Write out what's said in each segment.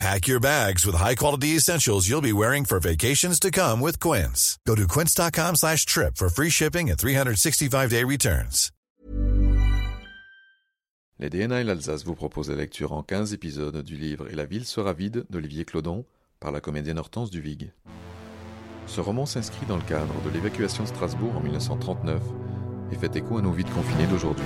Pack your bags with high-quality essentials you'll be wearing for vacations to come with Quince. Go to quince.com slash trip for free shipping and 365-day returns. Les DNA et l'Alsace vous proposent la lecture en 15 épisodes du livre Et la ville sera vide d'Olivier Clodon par la comédienne Hortense Duvig. Ce roman s'inscrit dans le cadre de l'évacuation de Strasbourg en 1939 et fait écho à nos vides confinés d'aujourd'hui.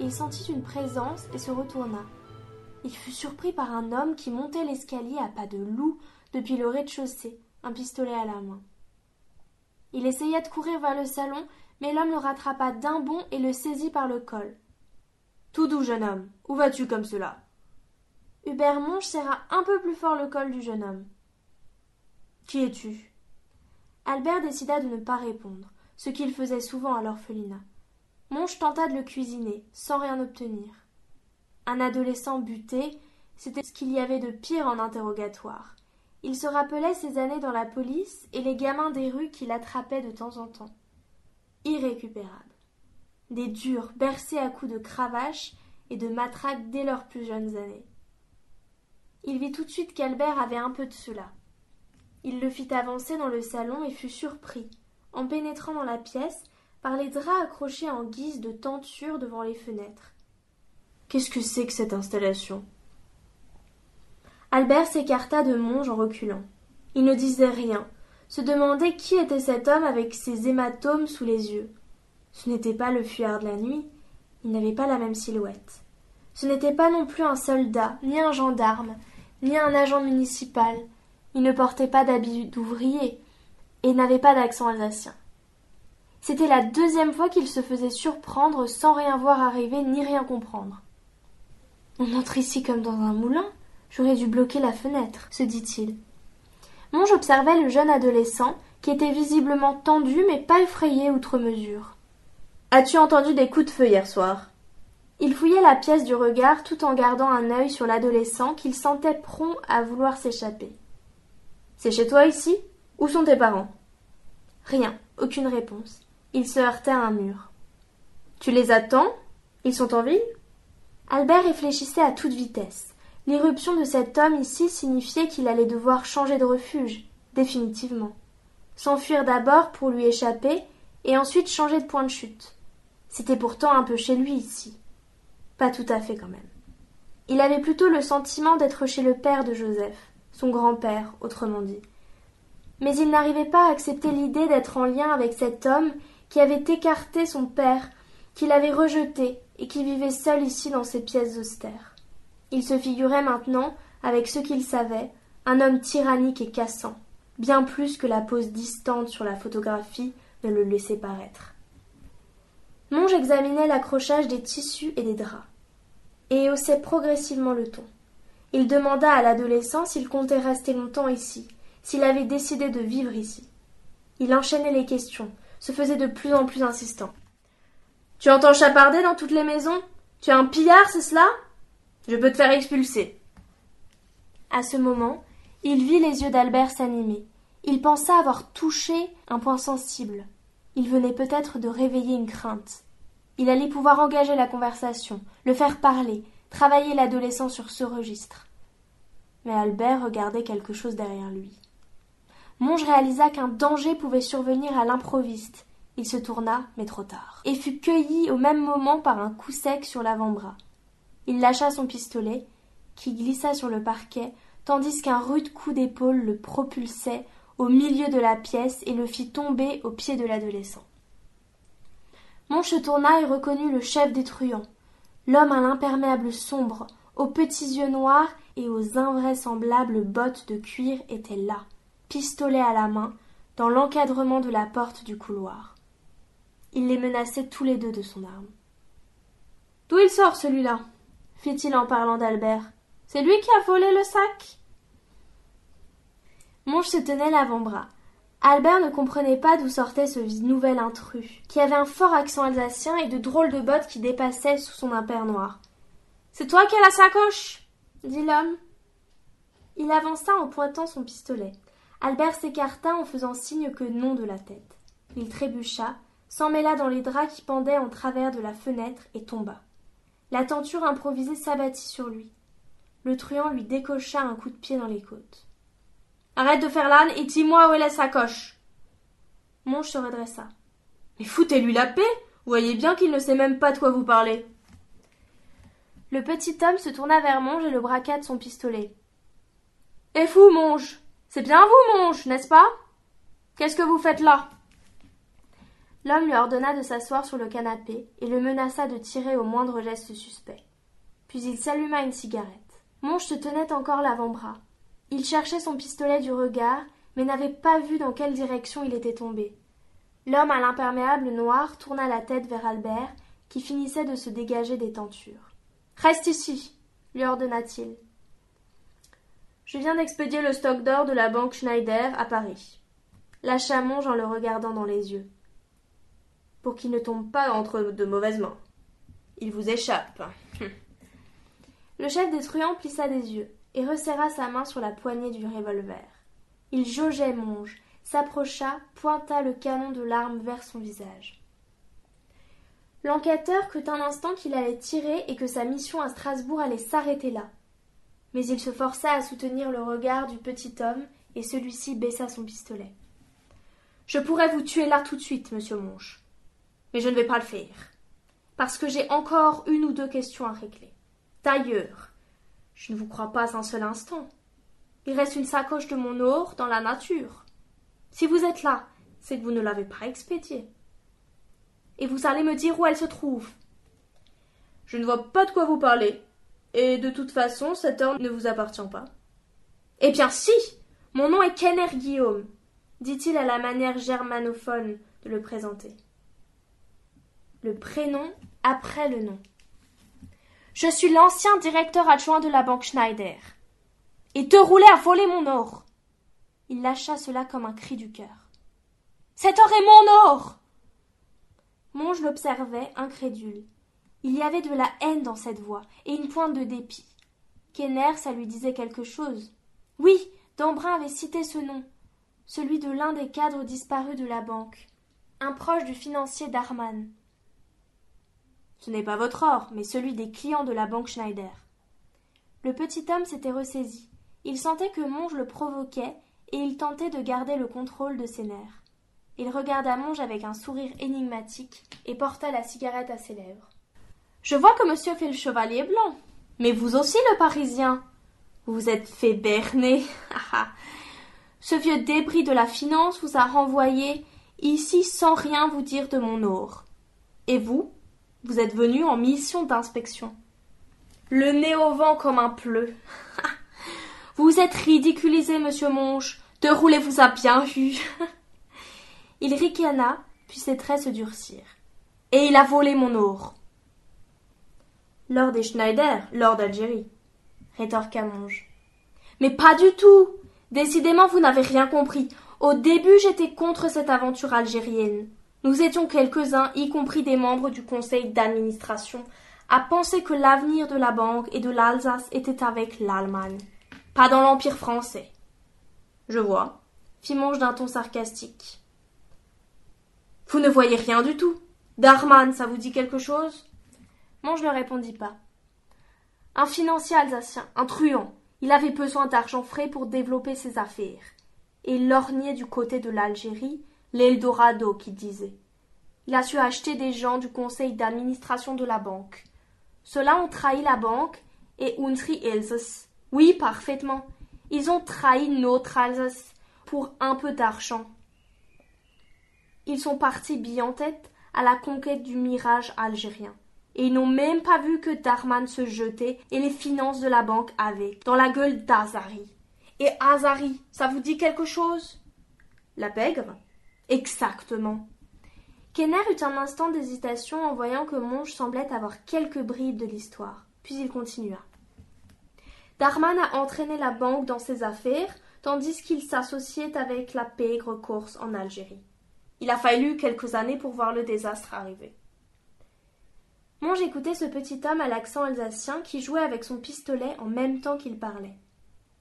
Il sentit une présence et se retourna. Il fut surpris par un homme qui montait l'escalier à pas de loup depuis le rez-de-chaussée, un pistolet à la main. Il essaya de courir vers le salon, mais l'homme le rattrapa d'un bond et le saisit par le col. Tout doux, jeune homme. Où vas-tu comme cela? Hubert Monge serra un peu plus fort le col du jeune homme. Qui es-tu? Albert décida de ne pas répondre, ce qu'il faisait souvent à l'orphelinat. Monge tenta de le cuisiner, sans rien obtenir. Un adolescent buté, c'était ce qu'il y avait de pire en interrogatoire. Il se rappelait ses années dans la police et les gamins des rues qui l'attrapaient de temps en temps. Irrécupérable. Des durs bercés à coups de cravache et de matraque dès leurs plus jeunes années. Il vit tout de suite qu'Albert avait un peu de cela. Il le fit avancer dans le salon et fut surpris, en pénétrant dans la pièce, par les draps accrochés en guise de tenture devant les fenêtres. Qu'est-ce que c'est que cette installation? Albert s'écarta de Monge en reculant. Il ne disait rien, se demandait qui était cet homme avec ses hématomes sous les yeux. Ce n'était pas le fuyard de la nuit, il n'avait pas la même silhouette. Ce n'était pas non plus un soldat, ni un gendarme, ni un agent municipal. Il ne portait pas d'habit d'ouvrier et n'avait pas d'accent alsacien. C'était la deuxième fois qu'il se faisait surprendre sans rien voir arriver ni rien comprendre. On entre ici comme dans un moulin. J'aurais dû bloquer la fenêtre, se dit-il. Monge observait le jeune adolescent, qui était visiblement tendu mais pas effrayé outre mesure. As-tu entendu des coups de feu hier soir? Il fouillait la pièce du regard tout en gardant un œil sur l'adolescent qu'il sentait prompt à vouloir s'échapper. C'est chez toi ici? Où sont tes parents Rien, aucune réponse. Il se heurtait à un mur. Tu les attends? Ils sont en ville? Albert réfléchissait à toute vitesse. L'irruption de cet homme ici signifiait qu'il allait devoir changer de refuge, définitivement. S'enfuir d'abord pour lui échapper, et ensuite changer de point de chute. C'était pourtant un peu chez lui ici. Pas tout à fait quand même. Il avait plutôt le sentiment d'être chez le père de Joseph, son grand-père, autrement dit. Mais il n'arrivait pas à accepter l'idée d'être en lien avec cet homme qui avait écarté son père, qu'il avait rejeté et qui vivait seul ici dans ces pièces austères. Il se figurait maintenant, avec ce qu'il savait, un homme tyrannique et cassant, bien plus que la pose distante sur la photographie ne le laissait paraître. Monge examinait l'accrochage des tissus et des draps, et haussait progressivement le ton. Il demanda à l'adolescent s'il comptait rester longtemps ici, s'il avait décidé de vivre ici. Il enchaînait les questions, se faisait de plus en plus insistant. Tu entends chaparder dans toutes les maisons? Tu es un pillard, c'est cela? Je peux te faire expulser. À ce moment, il vit les yeux d'Albert s'animer. Il pensa avoir touché un point sensible. Il venait peut-être de réveiller une crainte. Il allait pouvoir engager la conversation, le faire parler, travailler l'adolescent sur ce registre. Mais Albert regardait quelque chose derrière lui. Monge réalisa qu'un danger pouvait survenir à l'improviste. Il se tourna, mais trop tard, et fut cueilli au même moment par un coup sec sur l'avant-bras. Il lâcha son pistolet, qui glissa sur le parquet, tandis qu'un rude coup d'épaule le propulsait au milieu de la pièce et le fit tomber aux pieds de l'adolescent. Monge se tourna et reconnut le chef des truands, l'homme à l'imperméable sombre, aux petits yeux noirs et aux invraisemblables bottes de cuir étaient là, pistolet à la main, dans l'encadrement de la porte du couloir. Il les menaçait tous les deux de son arme. D'où il sort celui-là? fit-il en parlant d'Albert. C'est lui qui a volé le sac Monge se tenait l'avant-bras. Albert ne comprenait pas d'où sortait ce nouvel intrus, qui avait un fort accent alsacien et de drôles de bottes qui dépassaient sous son impair noir. C'est toi qui as la sacoche dit l'homme. Il avança en pointant son pistolet. Albert s'écarta en faisant signe que non de la tête. Il trébucha, s'emmêla dans les draps qui pendaient en travers de la fenêtre et tomba. La tenture improvisée s'abattit sur lui. Le truand lui décocha un coup de pied dans les côtes. Arrête de faire l'âne et dis-moi où est la sacoche. Monge se redressa. Mais foutez-lui la paix. Voyez bien qu'il ne sait même pas de quoi vous parlez. Le petit homme se tourna vers Monge et le braqua de son pistolet. Et vous, Monge? C'est bien vous, Monge, n'est-ce pas? Qu'est-ce que vous faites là? L'homme lui ordonna de s'asseoir sur le canapé et le menaça de tirer au moindre geste suspect. Puis il s'alluma une cigarette. Monge se tenait encore l'avant-bras. Il cherchait son pistolet du regard, mais n'avait pas vu dans quelle direction il était tombé. L'homme à l'imperméable noir tourna la tête vers Albert, qui finissait de se dégager des tentures. Reste ici, lui ordonna-t-il. Je viens d'expédier le stock d'or de la banque Schneider à Paris. Lâcha Monge en le regardant dans les yeux. Pour qu'il ne tombe pas entre de mauvaises mains. Il vous échappe. le chef des truands plissa des yeux et resserra sa main sur la poignée du revolver. Il jaugeait Monge, s'approcha, pointa le canon de l'arme vers son visage. L'enquêteur crut un instant qu'il allait tirer et que sa mission à Strasbourg allait s'arrêter là. Mais il se força à soutenir le regard du petit homme et celui-ci baissa son pistolet. Je pourrais vous tuer là tout de suite, monsieur Monge. Mais je ne vais pas le faire. Parce que j'ai encore une ou deux questions à régler. D'ailleurs, je ne vous crois pas un seul instant. Il reste une sacoche de mon or dans la nature. Si vous êtes là, c'est que vous ne l'avez pas expédiée. Et vous allez me dire où elle se trouve. Je ne vois pas de quoi vous parlez. Et de toute façon, cet or ne vous appartient pas. Eh bien si. Mon nom est Kenner Guillaume, dit-il à la manière germanophone de le présenter. Le prénom après le nom. Je suis l'ancien directeur adjoint de la banque Schneider. Et te rouler à voler mon or. Il lâcha cela comme un cri du cœur. Cet or est mon or. Monge l'observait, incrédule. Il y avait de la haine dans cette voix, et une pointe de dépit. Kenner, ça lui disait quelque chose. Oui, Dambrun avait cité ce nom, celui de l'un des cadres disparus de la banque, un proche du financier Darman. Ce n'est pas votre or, mais celui des clients de la banque Schneider. Le petit homme s'était ressaisi. Il sentait que Monge le provoquait et il tentait de garder le contrôle de ses nerfs. Il regarda Monge avec un sourire énigmatique et porta la cigarette à ses lèvres. Je vois que monsieur fait le chevalier blanc. Mais vous aussi, le parisien. Vous êtes fait berner. Ce vieux débris de la finance vous a renvoyé ici sans rien vous dire de mon or. Et vous, vous êtes venu en mission d'inspection. Le nez au vent comme un pleu. vous êtes ridiculisé, monsieur Monge. De rouler vous a bien vu. il ricana, puis ses traits se durcirent. Et il a volé mon or. Lord des Schneider, Lord d'Algérie, rétorqua Monge. Mais pas du tout. Décidément, vous n'avez rien compris. Au début, j'étais contre cette aventure algérienne. Nous étions quelques-uns, y compris des membres du conseil d'administration, à penser que l'avenir de la banque et de l'Alsace était avec l'Allemagne, pas dans l'Empire français. Je vois, fit Monge d'un ton sarcastique. Vous ne voyez rien du tout. Darman, ça vous dit quelque chose? Monge ne répondit pas. Un financier alsacien, un truand. Il avait besoin d'argent frais pour développer ses affaires. Et il lorgnait du côté de l'Algérie l'Eldorado qui disait. Il a su acheter des gens du conseil d'administration de la banque. Ceux-là ont trahi la banque et unsri. Oui, parfaitement. Ils ont trahi notre Alsace pour un peu d'argent. Ils sont partis bille en tête à la conquête du mirage algérien. Et ils n'ont même pas vu que Darman se jetait et les finances de la banque avec, dans la gueule d'Azari. Et Azari, ça vous dit quelque chose? La pègre? Exactement. Kenner eut un instant d'hésitation en voyant que Monge semblait avoir quelques bribes de l'histoire, puis il continua. Darman a entraîné la banque dans ses affaires, tandis qu'il s'associait avec la pègre corse en Algérie. Il a fallu quelques années pour voir le désastre arriver. Monge écoutait ce petit homme à l'accent alsacien qui jouait avec son pistolet en même temps qu'il parlait.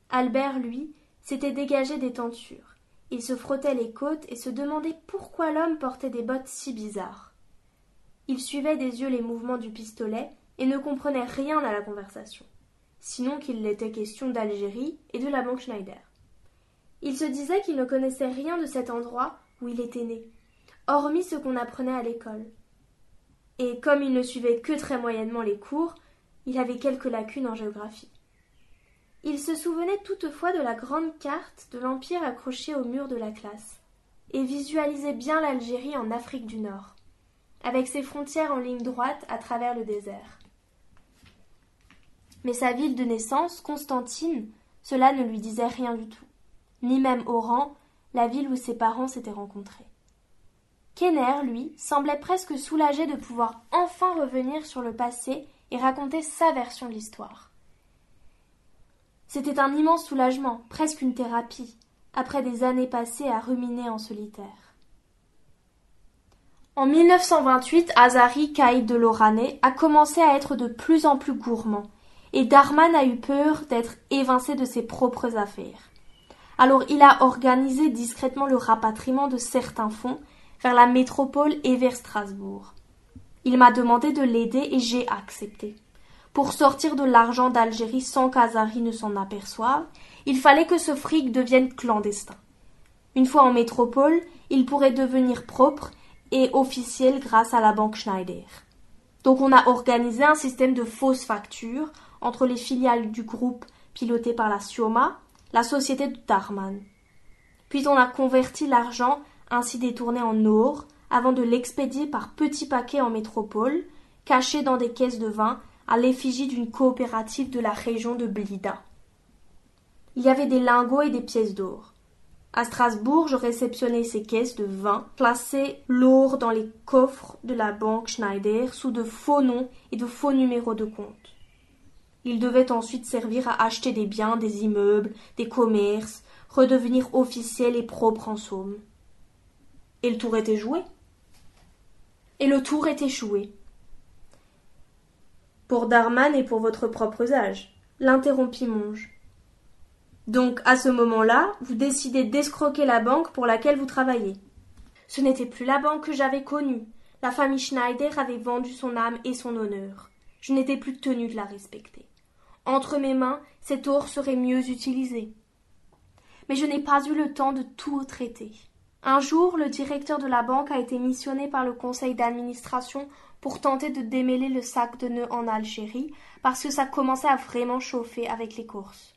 Albert, lui, s'était dégagé des tentures. Il se frottait les côtes et se demandait pourquoi l'homme portait des bottes si bizarres. Il suivait des yeux les mouvements du pistolet et ne comprenait rien à la conversation, sinon qu'il était question d'Algérie et de la banque Schneider. Il se disait qu'il ne connaissait rien de cet endroit où il était né, hormis ce qu'on apprenait à l'école et comme il ne suivait que très moyennement les cours, il avait quelques lacunes en géographie. Il se souvenait toutefois de la grande carte de l'Empire accrochée au mur de la classe, et visualisait bien l'Algérie en Afrique du Nord, avec ses frontières en ligne droite à travers le désert. Mais sa ville de naissance, Constantine, cela ne lui disait rien du tout, ni même Oran, la ville où ses parents s'étaient rencontrés. Kenner, lui, semblait presque soulagé de pouvoir enfin revenir sur le passé et raconter sa version de l'histoire. C'était un immense soulagement, presque une thérapie, après des années passées à ruminer en solitaire. En 1928, Azari Caïd de Lorané a commencé à être de plus en plus gourmand, et Darman a eu peur d'être évincé de ses propres affaires. Alors il a organisé discrètement le rapatriement de certains fonds vers la métropole et vers Strasbourg. Il m'a demandé de l'aider et j'ai accepté. Pour sortir de l'argent d'Algérie sans qu'Azari ne s'en aperçoive, il fallait que ce fric devienne clandestin. Une fois en métropole, il pourrait devenir propre et officiel grâce à la banque Schneider. Donc on a organisé un système de fausses factures entre les filiales du groupe piloté par la Sioma, la société de Darman. Puis on a converti l'argent ainsi détourné en or, avant de l'expédier par petits paquets en métropole, cachés dans des caisses de vin, à l'effigie d'une coopérative de la région de Blida. Il y avait des lingots et des pièces d'or. À Strasbourg, je réceptionnais ces caisses de vin, placées l'or dans les coffres de la banque Schneider sous de faux noms et de faux numéros de compte. Ils devaient ensuite servir à acheter des biens, des immeubles, des commerces, redevenir officiels et propres en somme. Et le tour était joué. Et le tour était joué. Pour Darman et pour votre propre usage, l'interrompit Monge. Donc, à ce moment-là, vous décidez d'escroquer la banque pour laquelle vous travaillez. Ce n'était plus la banque que j'avais connue. La famille Schneider avait vendu son âme et son honneur. Je n'étais plus tenue de la respecter. Entre mes mains, cet or serait mieux utilisé. Mais je n'ai pas eu le temps de tout traiter. Un jour, le directeur de la banque a été missionné par le conseil d'administration pour tenter de démêler le sac de nœuds en Algérie, parce que ça commençait à vraiment chauffer avec les courses.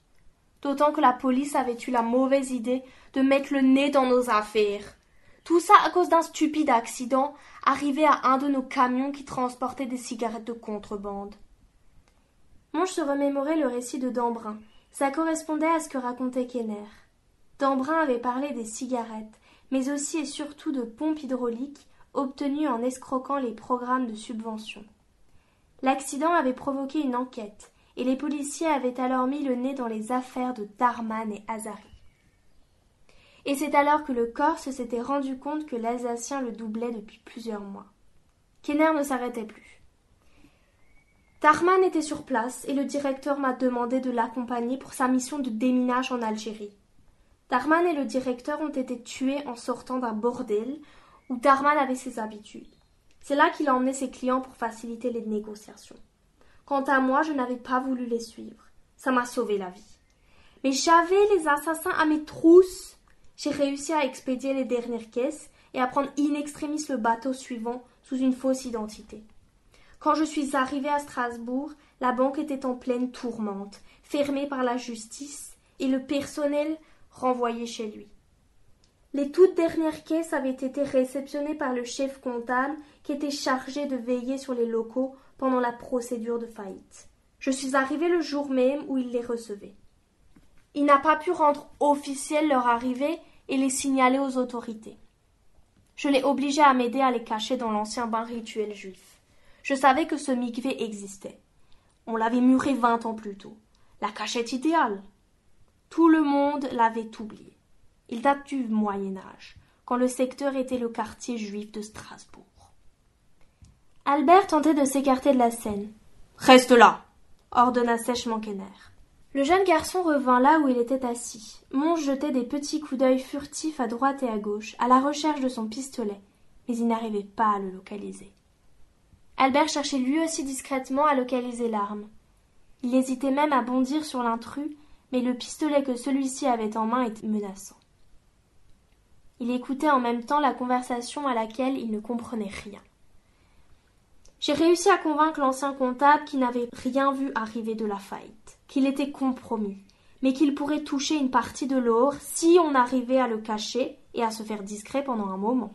D'autant que la police avait eu la mauvaise idée de mettre le nez dans nos affaires. Tout ça à cause d'un stupide accident arrivé à un de nos camions qui transportait des cigarettes de contrebande. Monge se remémorait le récit de Dambrun. Ça correspondait à ce que racontait Kenner. Dambrun avait parlé des cigarettes, mais aussi et surtout de pompes hydrauliques obtenues en escroquant les programmes de subvention. L'accident avait provoqué une enquête, et les policiers avaient alors mis le nez dans les affaires de Darman et Azari. Et c'est alors que le Corse s'était rendu compte que l'Alsacien le doublait depuis plusieurs mois. Kenner ne s'arrêtait plus. Darman était sur place et le directeur m'a demandé de l'accompagner pour sa mission de déminage en Algérie. Darman et le directeur ont été tués en sortant d'un bordel où Darman avait ses habitudes. C'est là qu'il a emmené ses clients pour faciliter les négociations. Quant à moi, je n'avais pas voulu les suivre. Ça m'a sauvé la vie. Mais j'avais les assassins à mes trousses. J'ai réussi à expédier les dernières caisses et à prendre in extremis le bateau suivant sous une fausse identité. Quand je suis arrivé à Strasbourg, la banque était en pleine tourmente, fermée par la justice, et le personnel renvoyé chez lui. Les toutes dernières caisses avaient été réceptionnées par le chef comptable qui était chargé de veiller sur les locaux pendant la procédure de faillite. Je suis arrivé le jour même où il les recevait. Il n'a pas pu rendre officiel leur arrivée et les signaler aux autorités. Je l'ai obligé à m'aider à les cacher dans l'ancien bain rituel juif. Je savais que ce mikvé existait. On l'avait muré vingt ans plus tôt. La cachette idéale. Tout le monde l'avait oublié. Il date du Moyen Âge, quand le secteur était le quartier juif de Strasbourg. Albert tentait de s'écarter de la scène. Reste là ordonna sèchement Kenner. Le jeune garçon revint là où il était assis. Monge jetait des petits coups d'œil furtifs à droite et à gauche, à la recherche de son pistolet, mais il n'arrivait pas à le localiser. Albert cherchait lui aussi discrètement à localiser l'arme. Il hésitait même à bondir sur l'intrus, mais le pistolet que celui-ci avait en main était menaçant. Il écoutait en même temps la conversation à laquelle il ne comprenait rien. J'ai réussi à convaincre l'ancien comptable qui n'avait rien vu arriver de la faillite, qu'il était compromis, mais qu'il pourrait toucher une partie de l'or si on arrivait à le cacher et à se faire discret pendant un moment.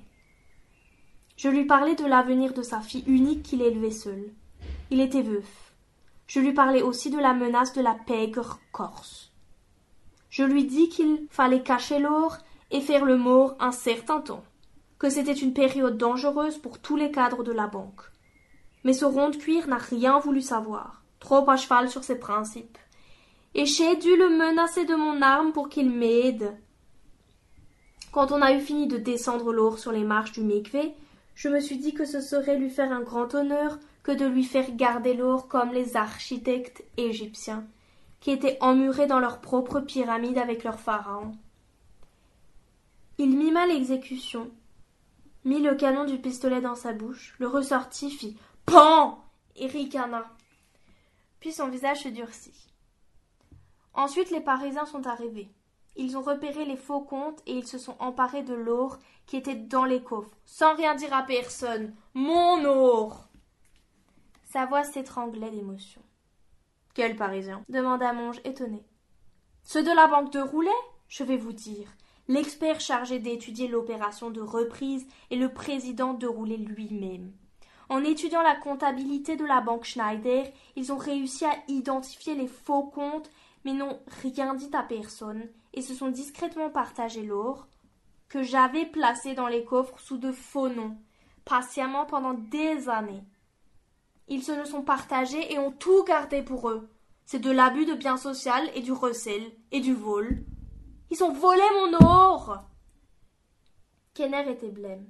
Je lui parlais de l'avenir de sa fille unique qu'il élevait seul. Il était veuf. Je lui parlais aussi de la menace de la pègre corse. Je lui dis qu'il fallait cacher l'or et faire le mort un certain temps, que c'était une période dangereuse pour tous les cadres de la banque, mais ce rond de cuir n'a rien voulu savoir, trop à cheval sur ses principes. Et j'ai dû le menacer de mon arme pour qu'il m'aide. Quand on a eu fini de descendre l'or sur les marches du Mikvé, je me suis dit que ce serait lui faire un grand honneur que de lui faire garder l'or comme les architectes égyptiens, qui étaient emmurés dans leur propre pyramide avec leurs pharaons. Il mima l'exécution, mit le canon du pistolet dans sa bouche, le ressortit, fit Pan et ricana. Puis son visage se durcit. Ensuite, les Parisiens sont arrivés. Ils ont repéré les faux comptes et ils se sont emparés de l'or qui était dans les coffres, sans rien dire à personne. Mon or Sa voix s'étranglait d'émotion. Quel Parisien? demanda Monge étonné. Ceux de la banque de Roulet Je vais vous dire. L'expert chargé d'étudier l'opération de reprise est le président de Roulet lui-même. En étudiant la comptabilité de la banque Schneider, ils ont réussi à identifier les faux comptes, mais n'ont rien dit à personne, et se sont discrètement partagé l'or, que j'avais placé dans les coffres sous de faux noms, patiemment pendant des années. Ils se le sont partagés et ont tout gardé pour eux. C'est de l'abus de biens social et du recel et du vol. Ils ont volé mon or. Kenner était blême.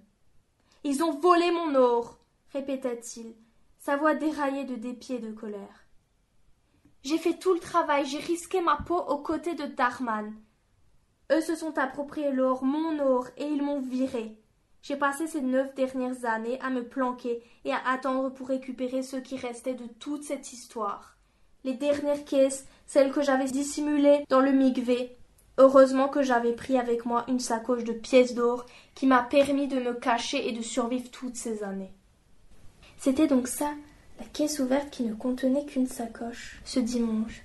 Ils ont volé mon or répéta-t-il, sa voix déraillée de dépit et de colère. J'ai fait tout le travail, j'ai risqué ma peau aux côtés de Darman. Eux se sont appropriés l'or, mon or, et ils m'ont viré. J'ai passé ces neuf dernières années à me planquer et à attendre pour récupérer ce qui restait de toute cette histoire. Les dernières caisses, celles que j'avais dissimulées dans le migvé. Heureusement que j'avais pris avec moi une sacoche de pièces d'or qui m'a permis de me cacher et de survivre toutes ces années. C'était donc ça, la caisse ouverte qui ne contenait qu'une sacoche, ce dimanche.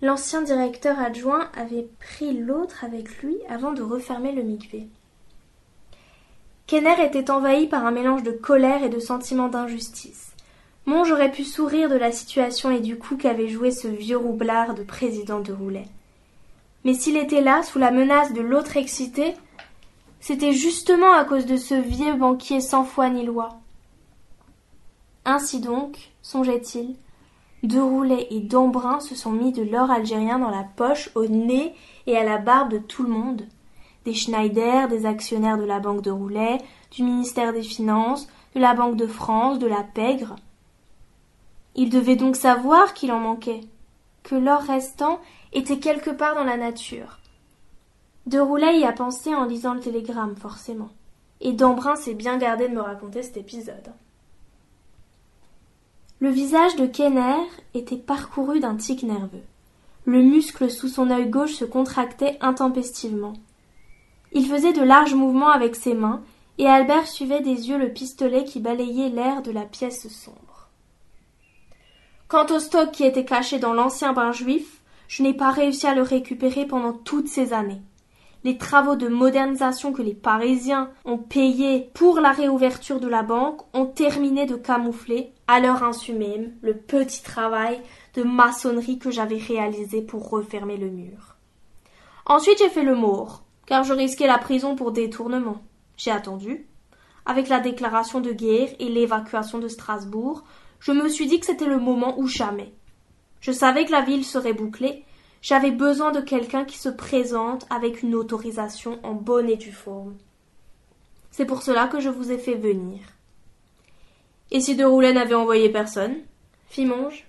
L'ancien directeur adjoint avait pris l'autre avec lui avant de refermer le mikvé. Kenner était envahi par un mélange de colère et de sentiment d'injustice. Monge aurait pu sourire de la situation et du coup qu'avait joué ce vieux roublard de président de Roulet. Mais s'il était là, sous la menace de l'autre excité, c'était justement à cause de ce vieux banquier sans foi ni loi. Ainsi donc, songeait-il, De Roulet et d'Embrun se sont mis de l'or algérien dans la poche, au nez et à la barbe de tout le monde. Des Schneider, des actionnaires de la Banque de Roulet, du ministère des Finances, de la Banque de France, de la Pègre. Il devait donc savoir qu'il en manquait, que l'or restant était quelque part dans la nature. De Roulet y a pensé en lisant le télégramme, forcément. Et d'Embrun s'est bien gardé de me raconter cet épisode. Le visage de Kenner était parcouru d'un tic nerveux. Le muscle sous son œil gauche se contractait intempestivement. Il faisait de larges mouvements avec ses mains, et Albert suivait des yeux le pistolet qui balayait l'air de la pièce sombre. Quant au stock qui était caché dans l'ancien bain juif, je n'ai pas réussi à le récupérer pendant toutes ces années. les travaux de modernisation que les Parisiens ont payés pour la réouverture de la banque ont terminé de camoufler, à leur insu même, le petit travail de maçonnerie que j'avais réalisé pour refermer le mur. Ensuite j'ai fait le mort, car je risquais la prison pour détournement. J'ai attendu. Avec la déclaration de guerre et l'évacuation de Strasbourg, je me suis dit que c'était le moment ou jamais. Je savais que la ville serait bouclée, j'avais besoin de quelqu'un qui se présente avec une autorisation en bonne et due forme. C'est pour cela que je vous ai fait venir. Et si De Roulet n'avait envoyé personne? Fit Monge.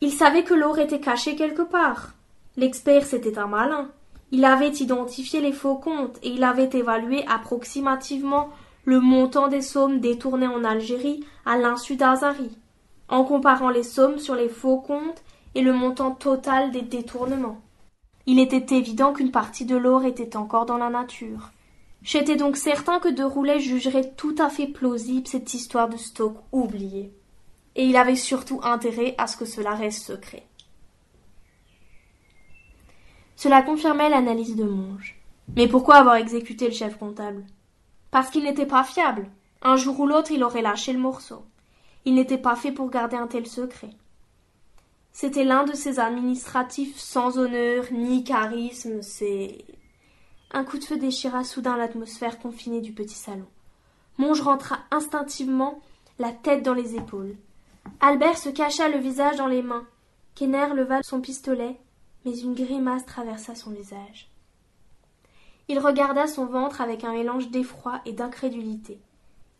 Il savait que l'or était caché quelque part. L'expert, c'était un malin. Il avait identifié les faux comptes et il avait évalué approximativement le montant des sommes détournées en Algérie à l'insu d'Azari, en comparant les sommes sur les faux comptes et le montant total des détournements. Il était évident qu'une partie de l'or était encore dans la nature. J'étais donc certain que De Roulet jugerait tout à fait plausible cette histoire de stock oublié. Et il avait surtout intérêt à ce que cela reste secret. Cela confirmait l'analyse de Monge. Mais pourquoi avoir exécuté le chef comptable? Parce qu'il n'était pas fiable. Un jour ou l'autre, il aurait lâché le morceau. Il n'était pas fait pour garder un tel secret. C'était l'un de ces administratifs sans honneur ni charisme, c'est. Un coup de feu déchira soudain l'atmosphère confinée du petit salon. Monge rentra instinctivement, la tête dans les épaules. Albert se cacha le visage dans les mains. Kenner leva son pistolet, mais une grimace traversa son visage. Il regarda son ventre avec un mélange d'effroi et d'incrédulité.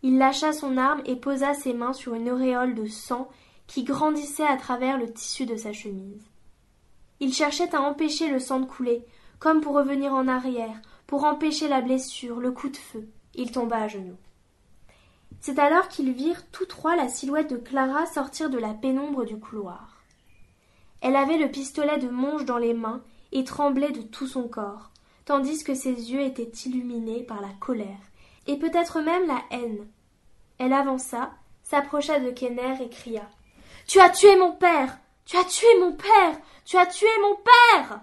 Il lâcha son arme et posa ses mains sur une auréole de sang qui grandissait à travers le tissu de sa chemise. Il cherchait à empêcher le sang de couler, comme pour revenir en arrière, pour empêcher la blessure, le coup de feu. Il tomba à genoux. C'est alors qu'ils virent tous trois la silhouette de Clara sortir de la pénombre du couloir. Elle avait le pistolet de Monge dans les mains et tremblait de tout son corps, tandis que ses yeux étaient illuminés par la colère, et peut-être même la haine. Elle avança, s'approcha de Kenner et cria. Tu as tué mon père. Tu as tué mon père. Tu as tué mon père.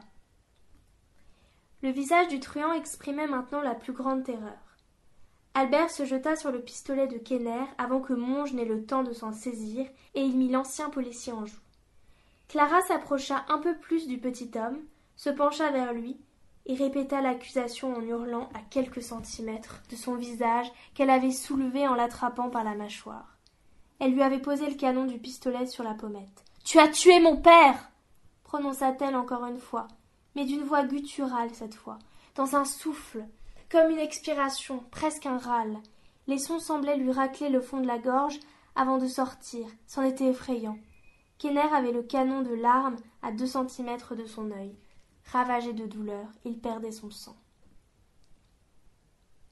Le visage du truand exprimait maintenant la plus grande terreur. Albert se jeta sur le pistolet de Kenner avant que Monge n'ait le temps de s'en saisir, et il mit l'ancien policier en joue. Clara s'approcha un peu plus du petit homme, se pencha vers lui, et répéta l'accusation en hurlant à quelques centimètres de son visage qu'elle avait soulevé en l'attrapant par la mâchoire. Elle lui avait posé le canon du pistolet sur la pommette. Tu as tué mon père prononça-t-elle encore une fois, mais d'une voix gutturale cette fois, dans un souffle, comme une expiration, presque un râle. Les sons semblaient lui racler le fond de la gorge avant de sortir, c'en était effrayant. Kenner avait le canon de l'arme à deux centimètres de son œil. Ravagé de douleur, il perdait son sang.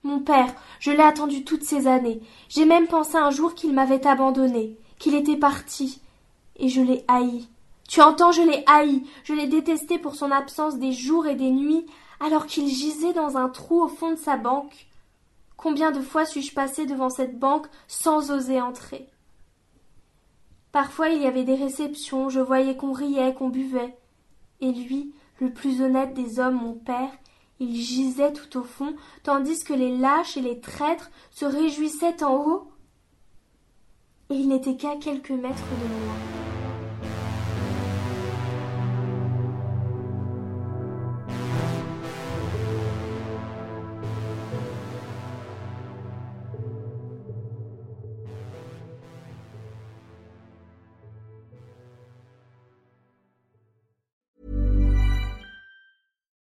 Mon père, je l'ai attendu toutes ces années. J'ai même pensé un jour qu'il m'avait abandonné, qu'il était parti. Et je l'ai haï. Tu entends, je l'ai haï. Je l'ai détesté pour son absence des jours et des nuits, alors qu'il gisait dans un trou au fond de sa banque. Combien de fois suis-je passé devant cette banque sans oser entrer? Parfois il y avait des réceptions, je voyais qu'on riait, qu'on buvait. Et lui, le plus honnête des hommes, mon père, il gisait tout au fond, tandis que les lâches et les traîtres se réjouissaient en haut. Et il n'était qu'à quelques mètres de loin.